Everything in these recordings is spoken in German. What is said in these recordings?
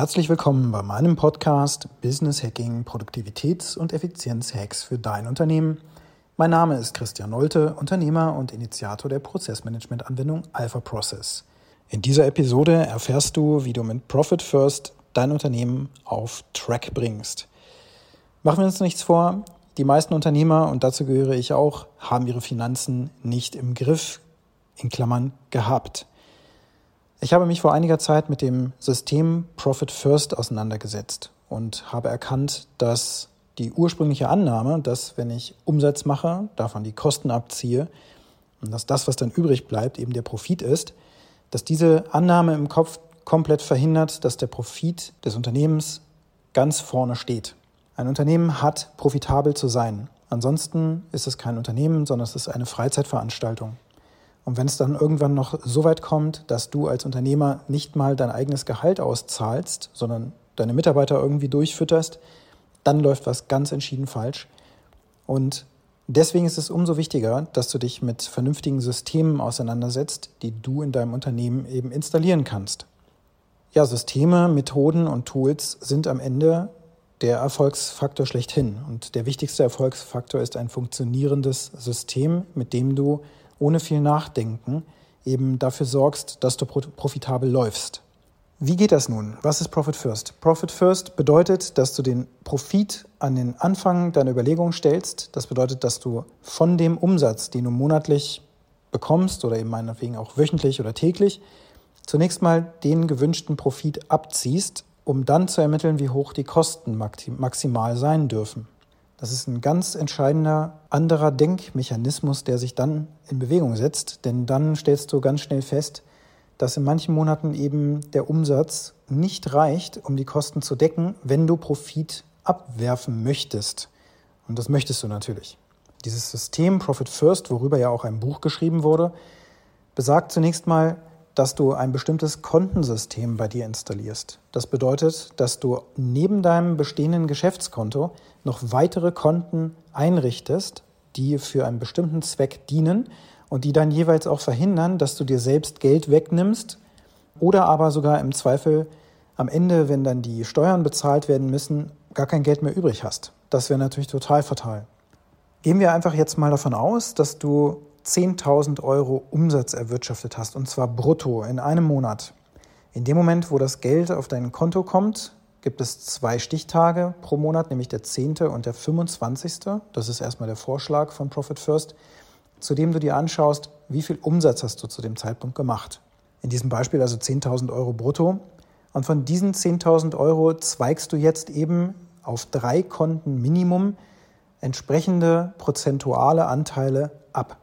Herzlich willkommen bei meinem Podcast Business Hacking, Produktivitäts- und Effizienzhacks für dein Unternehmen. Mein Name ist Christian Nolte, Unternehmer und Initiator der Prozessmanagement-Anwendung Alpha Process. In dieser Episode erfährst du, wie du mit Profit First dein Unternehmen auf Track bringst. Machen wir uns nichts vor, die meisten Unternehmer, und dazu gehöre ich auch, haben ihre Finanzen nicht im Griff, in Klammern gehabt. Ich habe mich vor einiger Zeit mit dem System Profit First auseinandergesetzt und habe erkannt, dass die ursprüngliche Annahme, dass wenn ich Umsatz mache, davon die Kosten abziehe und dass das, was dann übrig bleibt, eben der Profit ist, dass diese Annahme im Kopf komplett verhindert, dass der Profit des Unternehmens ganz vorne steht. Ein Unternehmen hat profitabel zu sein. Ansonsten ist es kein Unternehmen, sondern es ist eine Freizeitveranstaltung. Und wenn es dann irgendwann noch so weit kommt, dass du als Unternehmer nicht mal dein eigenes Gehalt auszahlst, sondern deine Mitarbeiter irgendwie durchfütterst, dann läuft was ganz entschieden falsch. Und deswegen ist es umso wichtiger, dass du dich mit vernünftigen Systemen auseinandersetzt, die du in deinem Unternehmen eben installieren kannst. Ja, Systeme, Methoden und Tools sind am Ende der Erfolgsfaktor schlechthin. Und der wichtigste Erfolgsfaktor ist ein funktionierendes System, mit dem du ohne viel Nachdenken eben dafür sorgst, dass du profitabel läufst. Wie geht das nun? Was ist Profit First? Profit First bedeutet, dass du den Profit an den Anfang deiner Überlegungen stellst. Das bedeutet, dass du von dem Umsatz, den du monatlich bekommst oder eben meinetwegen auch wöchentlich oder täglich, zunächst mal den gewünschten Profit abziehst, um dann zu ermitteln, wie hoch die Kosten maximal sein dürfen. Das ist ein ganz entscheidender anderer Denkmechanismus, der sich dann in Bewegung setzt, denn dann stellst du ganz schnell fest, dass in manchen Monaten eben der Umsatz nicht reicht, um die Kosten zu decken, wenn du Profit abwerfen möchtest. Und das möchtest du natürlich. Dieses System Profit First, worüber ja auch ein Buch geschrieben wurde, besagt zunächst mal, dass du ein bestimmtes Kontensystem bei dir installierst. Das bedeutet, dass du neben deinem bestehenden Geschäftskonto noch weitere Konten einrichtest, die für einen bestimmten Zweck dienen und die dann jeweils auch verhindern, dass du dir selbst Geld wegnimmst oder aber sogar im Zweifel am Ende, wenn dann die Steuern bezahlt werden müssen, gar kein Geld mehr übrig hast. Das wäre natürlich total fatal. Gehen wir einfach jetzt mal davon aus, dass du 10.000 Euro Umsatz erwirtschaftet hast, und zwar brutto in einem Monat. In dem Moment, wo das Geld auf dein Konto kommt, gibt es zwei Stichtage pro Monat, nämlich der 10. und der 25. Das ist erstmal der Vorschlag von Profit First, zu dem du dir anschaust, wie viel Umsatz hast du zu dem Zeitpunkt gemacht. In diesem Beispiel also 10.000 Euro brutto. Und von diesen 10.000 Euro zweigst du jetzt eben auf drei Konten Minimum entsprechende prozentuale Anteile ab.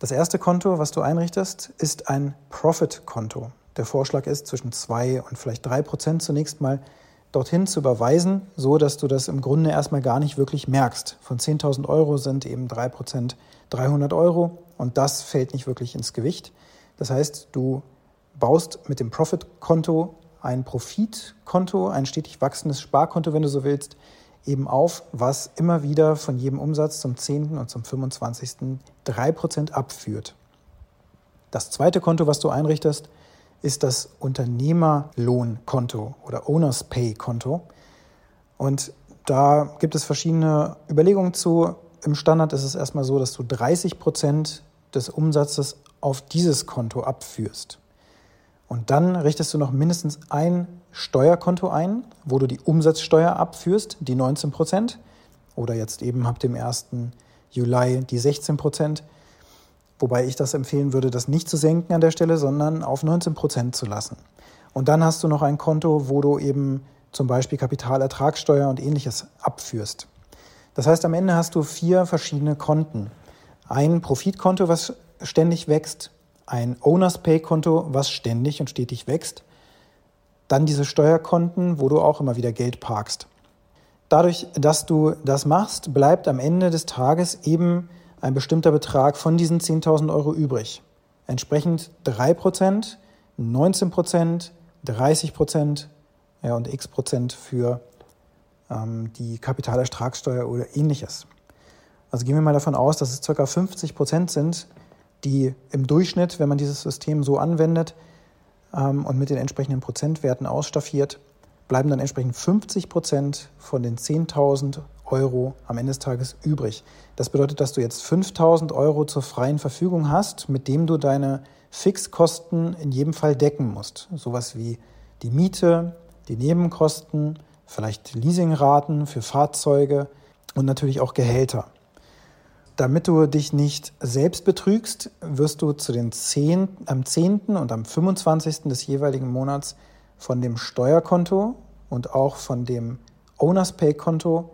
Das erste Konto, was du einrichtest, ist ein Profit-Konto. Der Vorschlag ist, zwischen 2 und vielleicht 3 Prozent zunächst mal dorthin zu überweisen, so dass du das im Grunde erstmal gar nicht wirklich merkst. Von 10.000 Euro sind eben 3 Prozent 300 Euro und das fällt nicht wirklich ins Gewicht. Das heißt, du baust mit dem Profit-Konto ein Profitkonto, ein stetig wachsendes Sparkonto, wenn du so willst, eben auf, was immer wieder von jedem Umsatz zum 10. und zum 25. 3% abführt. Das zweite Konto, was du einrichtest, ist das Unternehmerlohnkonto oder Owners Pay Konto. Und da gibt es verschiedene Überlegungen zu. Im Standard ist es erstmal so, dass du 30% des Umsatzes auf dieses Konto abführst. Und dann richtest du noch mindestens ein Steuerkonto ein, wo du die Umsatzsteuer abführst, die 19 Prozent, oder jetzt eben ab dem 1. Juli die 16 Prozent. Wobei ich das empfehlen würde, das nicht zu senken an der Stelle, sondern auf 19 Prozent zu lassen. Und dann hast du noch ein Konto, wo du eben zum Beispiel Kapitalertragssteuer und ähnliches abführst. Das heißt, am Ende hast du vier verschiedene Konten. Ein Profitkonto, was ständig wächst, ein Owners Pay Konto, was ständig und stetig wächst, dann diese Steuerkonten, wo du auch immer wieder Geld parkst. Dadurch, dass du das machst, bleibt am Ende des Tages eben ein bestimmter Betrag von diesen 10.000 Euro übrig. Entsprechend 3%, 19%, 30% ja, und x Prozent für ähm, die Kapitalertragssteuer oder ähnliches. Also gehen wir mal davon aus, dass es ca. 50 Prozent sind, die im Durchschnitt, wenn man dieses System so anwendet, ähm, und mit den entsprechenden Prozentwerten ausstaffiert, bleiben dann entsprechend 50 Prozent von den 10.000 Euro am Ende des Tages übrig. Das bedeutet, dass du jetzt 5.000 Euro zur freien Verfügung hast, mit dem du deine Fixkosten in jedem Fall decken musst. Sowas wie die Miete, die Nebenkosten, vielleicht Leasingraten für Fahrzeuge und natürlich auch Gehälter. Damit du dich nicht selbst betrügst, wirst du zu den 10, am 10. und am 25. des jeweiligen Monats von dem Steuerkonto und auch von dem Owners Pay Konto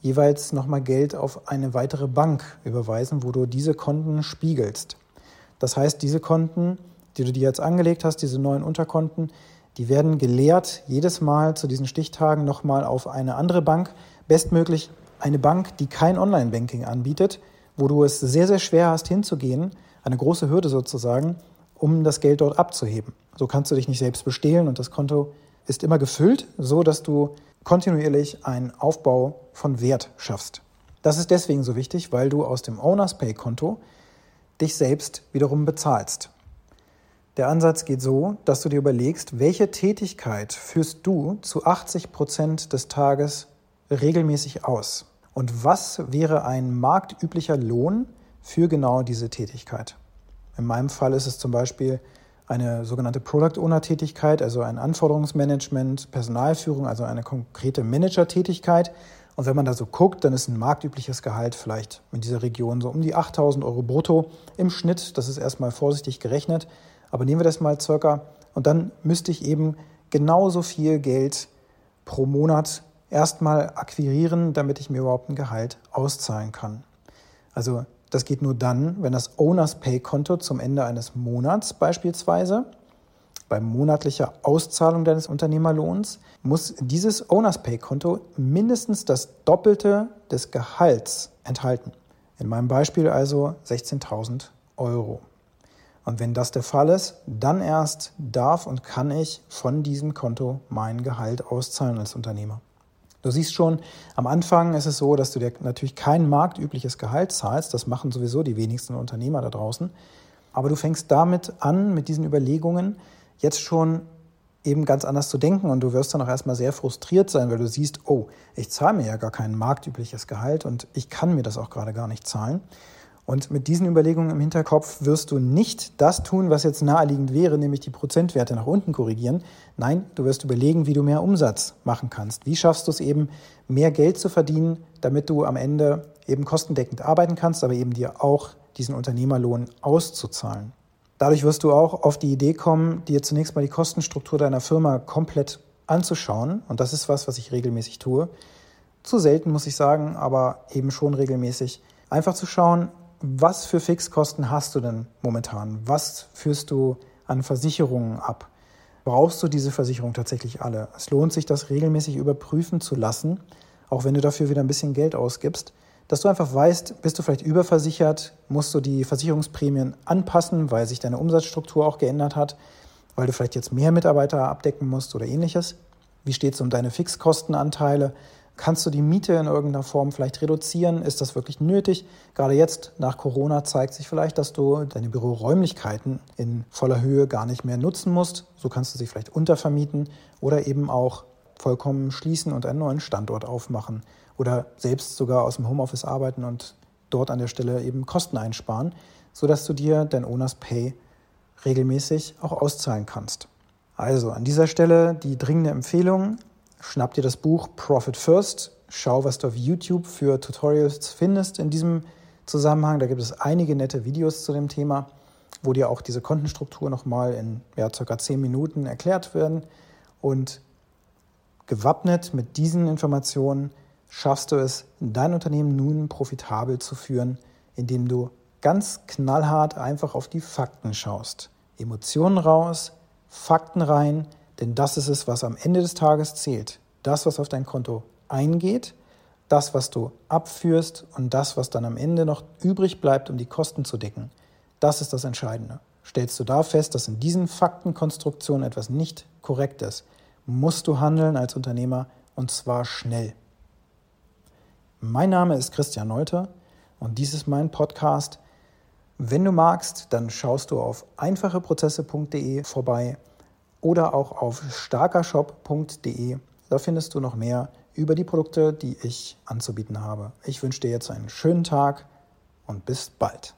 jeweils nochmal Geld auf eine weitere Bank überweisen, wo du diese Konten spiegelst. Das heißt, diese Konten, die du dir jetzt angelegt hast, diese neuen Unterkonten, die werden geleert jedes Mal zu diesen Stichtagen nochmal auf eine andere Bank, bestmöglich eine Bank, die kein Online-Banking anbietet, wo du es sehr, sehr schwer hast hinzugehen, eine große Hürde sozusagen, um das Geld dort abzuheben. So kannst du dich nicht selbst bestehlen und das Konto ist immer gefüllt, so dass du kontinuierlich einen Aufbau von Wert schaffst. Das ist deswegen so wichtig, weil du aus dem Owners Pay Konto dich selbst wiederum bezahlst. Der Ansatz geht so, dass du dir überlegst, welche Tätigkeit führst du zu 80 Prozent des Tages regelmäßig aus? Und was wäre ein marktüblicher Lohn für genau diese Tätigkeit? In meinem Fall ist es zum Beispiel eine sogenannte Product Owner Tätigkeit, also ein Anforderungsmanagement, Personalführung, also eine konkrete Manager-Tätigkeit. Und wenn man da so guckt, dann ist ein marktübliches Gehalt vielleicht in dieser Region so um die 8000 Euro brutto im Schnitt. Das ist erstmal vorsichtig gerechnet. Aber nehmen wir das mal circa. Und dann müsste ich eben genauso viel Geld pro Monat erstmal akquirieren, damit ich mir überhaupt ein Gehalt auszahlen kann. Also das geht nur dann, wenn das Owners Pay Konto zum Ende eines Monats beispielsweise bei monatlicher Auszahlung deines Unternehmerlohns muss dieses Owners Pay Konto mindestens das Doppelte des Gehalts enthalten. In meinem Beispiel also 16.000 Euro. Und wenn das der Fall ist, dann erst darf und kann ich von diesem Konto mein Gehalt auszahlen als Unternehmer. Du siehst schon, am Anfang ist es so, dass du dir natürlich kein marktübliches Gehalt zahlst. Das machen sowieso die wenigsten Unternehmer da draußen. Aber du fängst damit an, mit diesen Überlegungen jetzt schon eben ganz anders zu denken und du wirst dann auch erstmal sehr frustriert sein, weil du siehst, oh, ich zahle mir ja gar kein marktübliches Gehalt und ich kann mir das auch gerade gar nicht zahlen. Und mit diesen Überlegungen im Hinterkopf wirst du nicht das tun, was jetzt naheliegend wäre, nämlich die Prozentwerte nach unten korrigieren. Nein, du wirst überlegen, wie du mehr Umsatz machen kannst. Wie schaffst du es eben, mehr Geld zu verdienen, damit du am Ende eben kostendeckend arbeiten kannst, aber eben dir auch diesen Unternehmerlohn auszuzahlen. Dadurch wirst du auch auf die Idee kommen, dir zunächst mal die Kostenstruktur deiner Firma komplett anzuschauen. Und das ist was, was ich regelmäßig tue. Zu selten, muss ich sagen, aber eben schon regelmäßig. Einfach zu schauen, was für Fixkosten hast du denn momentan? Was führst du an Versicherungen ab? Brauchst du diese Versicherung tatsächlich alle? Es lohnt sich, das regelmäßig überprüfen zu lassen, auch wenn du dafür wieder ein bisschen Geld ausgibst, dass du einfach weißt, bist du vielleicht überversichert, musst du die Versicherungsprämien anpassen, weil sich deine Umsatzstruktur auch geändert hat, weil du vielleicht jetzt mehr Mitarbeiter abdecken musst oder ähnliches. Wie steht es um deine Fixkostenanteile? Kannst du die Miete in irgendeiner Form vielleicht reduzieren? Ist das wirklich nötig? Gerade jetzt nach Corona zeigt sich vielleicht, dass du deine Büroräumlichkeiten in voller Höhe gar nicht mehr nutzen musst. So kannst du sie vielleicht untervermieten oder eben auch vollkommen schließen und einen neuen Standort aufmachen oder selbst sogar aus dem Homeoffice arbeiten und dort an der Stelle eben Kosten einsparen, sodass du dir dein Owners Pay regelmäßig auch auszahlen kannst. Also an dieser Stelle die dringende Empfehlung, schnapp dir das Buch Profit First, schau, was du auf YouTube für Tutorials findest in diesem Zusammenhang. Da gibt es einige nette Videos zu dem Thema, wo dir auch diese Kontenstruktur nochmal in ja, circa 10 Minuten erklärt werden. Und gewappnet mit diesen Informationen schaffst du es, dein Unternehmen nun profitabel zu führen, indem du ganz knallhart einfach auf die Fakten schaust. Emotionen raus, Fakten rein, denn das ist es, was am Ende des Tages zählt. Das, was auf dein Konto eingeht, das, was du abführst und das, was dann am Ende noch übrig bleibt, um die Kosten zu decken. Das ist das Entscheidende. Stellst du da fest, dass in diesen Faktenkonstruktionen etwas nicht korrekt ist, musst du handeln als Unternehmer und zwar schnell. Mein Name ist Christian Neute und dies ist mein Podcast. Wenn du magst, dann schaust du auf einfacheprozesse.de vorbei oder auch auf starkershop.de. Da findest du noch mehr über die Produkte, die ich anzubieten habe. Ich wünsche dir jetzt einen schönen Tag und bis bald.